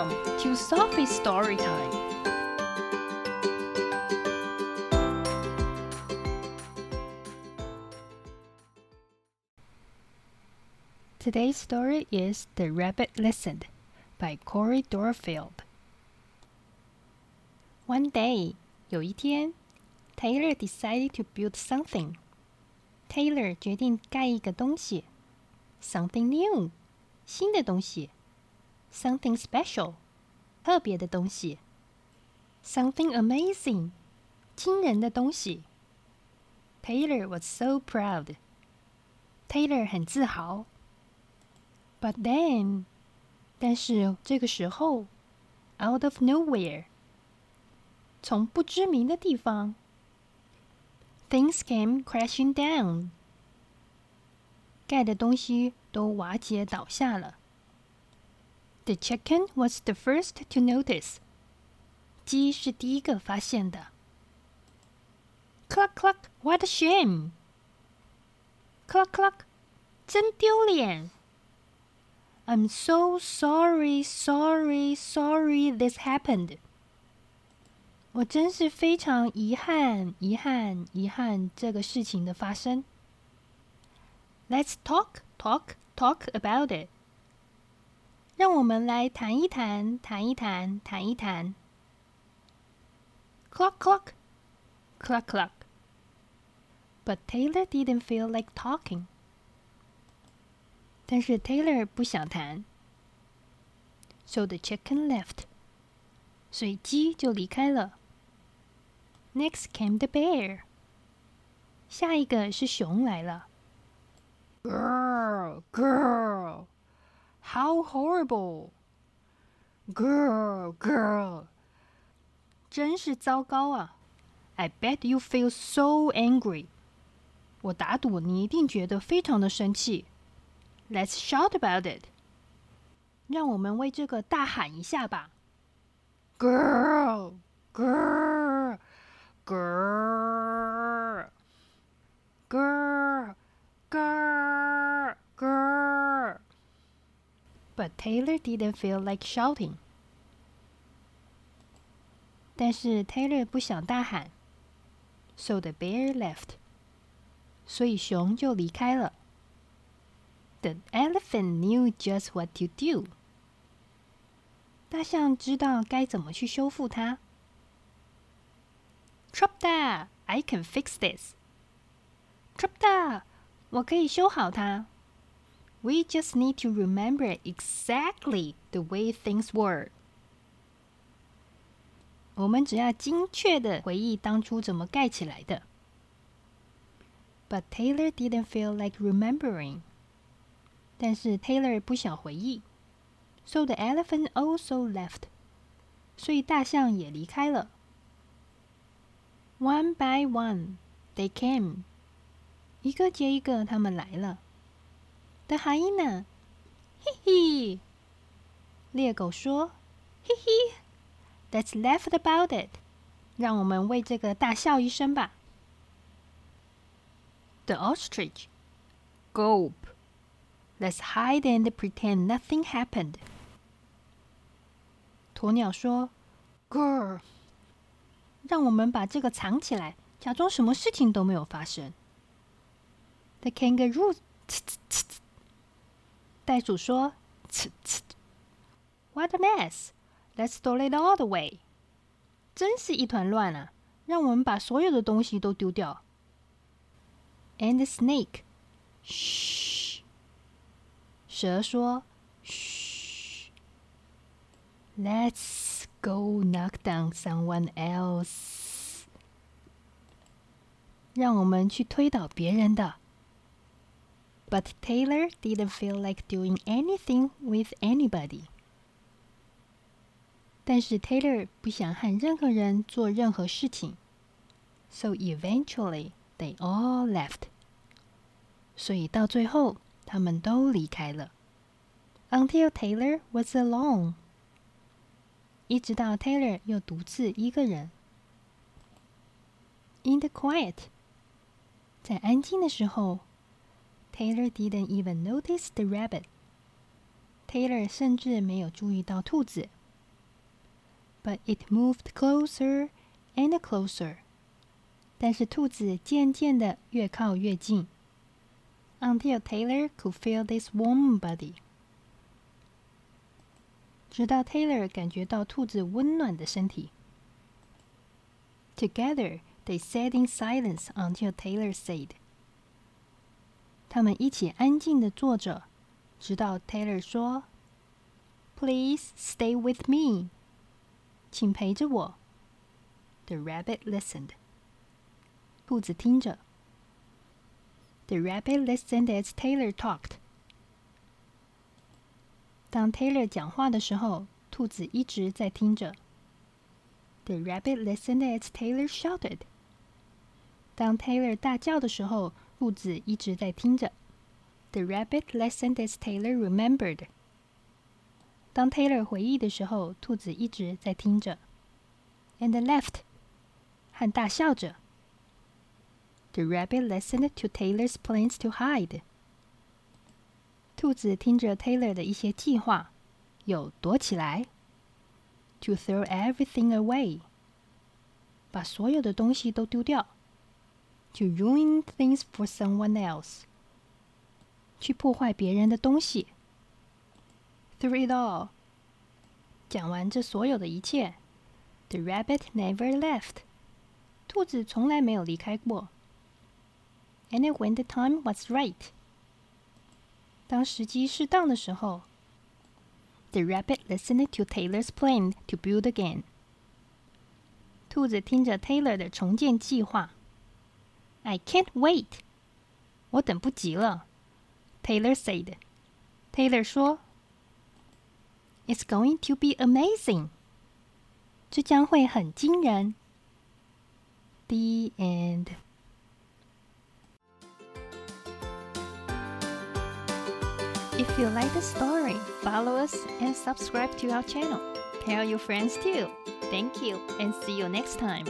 Welcome to Sophie's Story Time. Today's story is The Rabbit Listened by Cori Doerrfeld. One day, 有一天，Taylor decided to build something. Taylor 决定盖一个东西，something new，新的东西。；something special，特别的东西；something amazing，惊人的东西。Taylor was so proud. Taylor 很自豪。But then，但是这个时候，out of nowhere，从不知名的地方，things came crashing down，盖的东西都瓦解倒下了。 The chicken was the first to notice，鸡是第一个发现的。Cluck cluck，what a shame！Cluck cluck，真丢脸。I'm so sorry, sorry, sorry this happened. 我真是非常遗憾，遗憾，遗憾这个事情的发生。Let's talk, talk, talk about it. 让我们来谈一谈，谈一谈，谈一谈。Cluck, cluck, cluck, cluck. But Taylor didn't feel like talking. 但是 Taylor 不想谈，so the chicken left，所以鸡就离开了。Next came the bear，下一个是熊来了。Girl, girl, how horrible! Girl, girl，真是糟糕啊！I bet you feel so angry。我打赌你一定觉得非常的生气。Let's shout about it！让我们为这个大喊一下吧！Girl, girl, But Taylor didn't feel like shouting. 但是 Taylor 不想大喊，so the bear left. 所以熊就离开了。The elephant knew just what to do. 大象知道该怎么去修复它。Trapda, I can fix this. Trapda，我可以修好它。 We just need to remember exactly the way things were. 我们只要精确的回忆当初怎么盖起来的。But Taylor didn't feel like remembering. 但是 Taylor 不想回忆，so the elephant also left，所以大象也离开了。One by one, they came，一个接一个，他们来了。 The hyena，嘿嘿，猎狗说，嘿嘿，Let's laugh about it，让我们为这个大笑一声吧。The ostrich，gulp。Let's hide and pretend nothing happened. 鸵鸟说：“Girl，让我们把这个藏起来，假装什么事情都没有发生。” The kangaroo， 袋鼠说：“What a mess! Let's throw it all away. 真是一团乱啊！让我们把所有的东西都丢掉。” And the snake，嘘。蛇说：“嘘，Let's go knock down someone else。让我们去推倒别人的。” But Taylor didn't feel like doing anything with anybody。但是 Taylor 不想和任何人做任何事情，so eventually they all left。所以到最后。他们都离开了，until Taylor was alone，一直到 Taylor 又独自一个人。In the quiet，在安静的时候 ，Taylor didn't even notice the rabbit。Taylor 甚至没有注意到兔子 But it moved closer and closer. 但是兔子渐渐的越靠越近，until Taylor could feel this warm body。直到 Taylor 感觉到兔子温暖的身体。Together they sat in silence until Taylor said。 他们一起安静的坐着，直到 Taylor 说：“Please stay with me。”请陪着我。The rabbit listened. 兔子听着。The rabbit listened as Taylor talked. 当 Taylor 讲话的时候，兔子一直在听着。The rabbit listened as Taylor shouted. 当 Taylor 大叫的时候， 兔子一直在听着。The rabbit listened as Taylor remembered. 当 Taylor 回忆的时候，兔子一直在听着。And left，和大笑着。The rabbit listened to Taylor's plans to hide。兔子听着 Taylor 的一些计划，有躲起来，to throw everything away，把所有的东西都丢掉 ，to ruin things for someone else，去破坏别人的东西。through it all，讲完这所有的一切，the rabbit never left，兔子从来没有离开过。And when the time was right，当时机适当的时候，the rabbit listened to Taylor's plan to build again。兔子听着 Taylor 的重建计划。 I can't wait，我等不及了。Taylor said。Taylor 说。It's going to be amazing. 这将会很惊人。The end. If you like the story, follow us and subscribe to our channel. Tell your friends too. Thank you and see you next time.